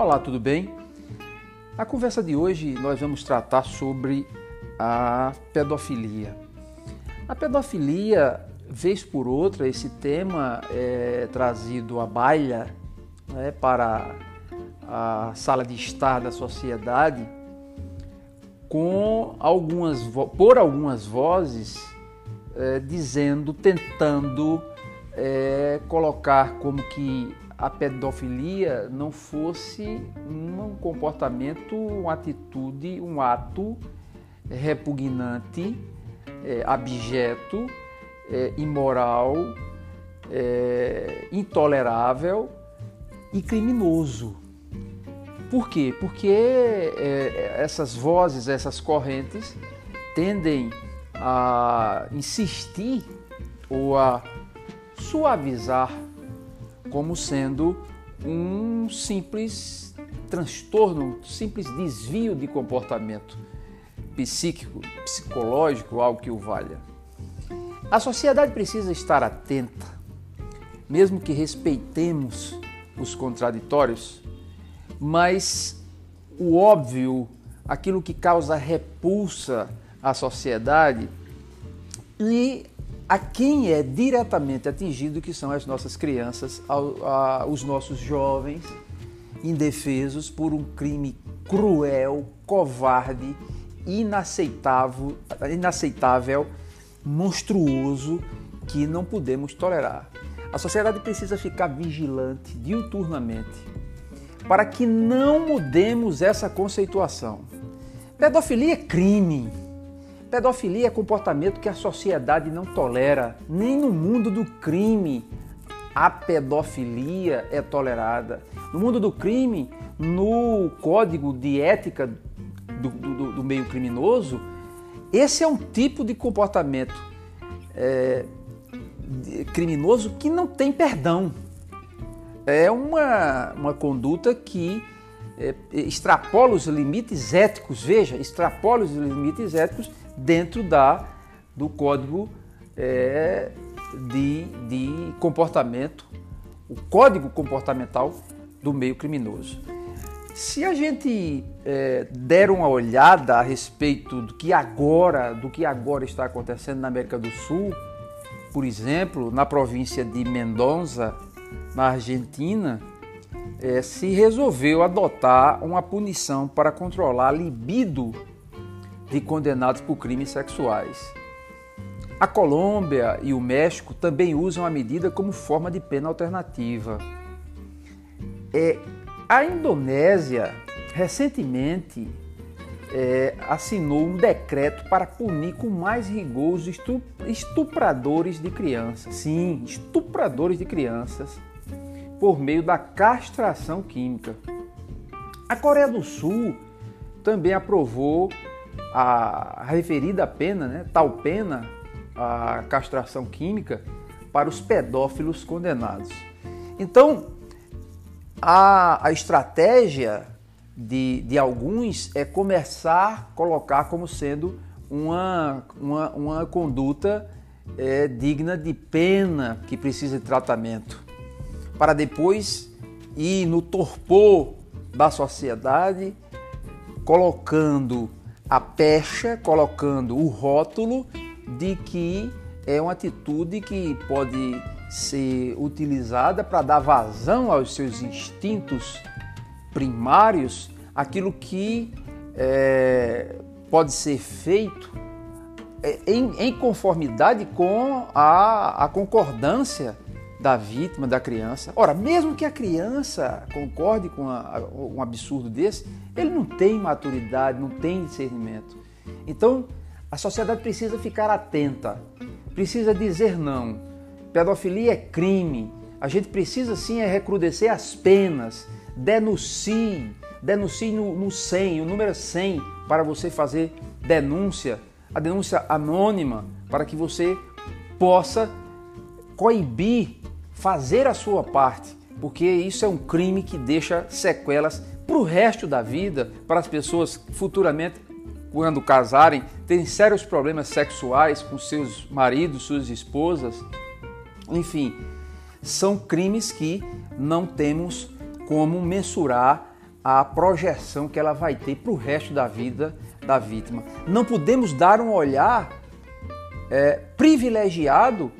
Olá, tudo bem? Na conversa de hoje nós vamos tratar sobre a pedofilia. A pedofilia, vez por outra, esse tema é trazido à baila né, para a sala de estar da sociedade com algumas por algumas vozes é, dizendo, tentando é, colocar como que a pedofilia não fosse um comportamento, uma atitude, um ato repugnante, é, abjeto, é, imoral, é, intolerável e criminoso. Por quê? Porque é, essas vozes, essas correntes tendem a insistir ou a suavizar como sendo um simples transtorno, um simples desvio de comportamento psíquico, psicológico, algo que o valha. A sociedade precisa estar atenta, mesmo que respeitemos os contraditórios, mas o óbvio, aquilo que causa repulsa à sociedade e a quem é diretamente atingido, que são as nossas crianças, os nossos jovens indefesos por um crime cruel, covarde, inaceitável, inaceitável, monstruoso que não podemos tolerar. A sociedade precisa ficar vigilante diuturnamente para que não mudemos essa conceituação. Pedofilia é crime Pedofilia é comportamento que a sociedade não tolera. Nem no mundo do crime a pedofilia é tolerada. No mundo do crime, no código de ética do, do, do meio criminoso, esse é um tipo de comportamento é, criminoso que não tem perdão. É uma, uma conduta que é, extrapola os limites éticos, veja, extrapola os limites éticos dentro da, do código é, de, de comportamento, o código comportamental do meio criminoso. Se a gente é, der uma olhada a respeito do que agora, do que agora está acontecendo na América do Sul, por exemplo, na província de Mendoza, na Argentina, é, se resolveu adotar uma punição para controlar a libido de condenados por crimes sexuais. A Colômbia e o México também usam a medida como forma de pena alternativa. É, a Indonésia recentemente é, assinou um decreto para punir com mais rigor os estupradores de crianças. Sim, estupradores de crianças por meio da castração química. A Coreia do Sul também aprovou a referida pena, né, tal pena, a castração química, para os pedófilos condenados. Então, a, a estratégia de, de alguns é começar a colocar como sendo uma, uma, uma conduta é, digna de pena que precisa de tratamento para depois ir no torpor da sociedade, colocando a pecha, colocando o rótulo de que é uma atitude que pode ser utilizada para dar vazão aos seus instintos primários, aquilo que é, pode ser feito é, em, em conformidade com a, a concordância da vítima, da criança. Ora, mesmo que a criança concorde com um absurdo desse, ele não tem maturidade, não tem discernimento. Então, a sociedade precisa ficar atenta, precisa dizer não. Pedofilia é crime. A gente precisa sim é recrudescer as penas. Denuncie, denuncie no, no 100, o número 100, para você fazer denúncia, a denúncia anônima, para que você possa coibir fazer a sua parte, porque isso é um crime que deixa sequelas para o resto da vida, para as pessoas futuramente, quando casarem, terem sérios problemas sexuais com seus maridos, suas esposas. Enfim, são crimes que não temos como mensurar a projeção que ela vai ter para o resto da vida da vítima. Não podemos dar um olhar é, privilegiado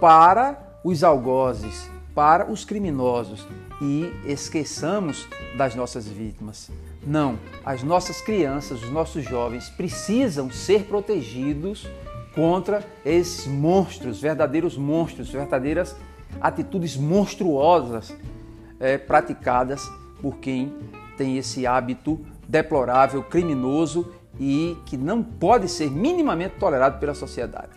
para os algozes, para os criminosos e esqueçamos das nossas vítimas. Não, as nossas crianças, os nossos jovens precisam ser protegidos contra esses monstros, verdadeiros monstros, verdadeiras atitudes monstruosas é, praticadas por quem tem esse hábito deplorável, criminoso e que não pode ser minimamente tolerado pela sociedade.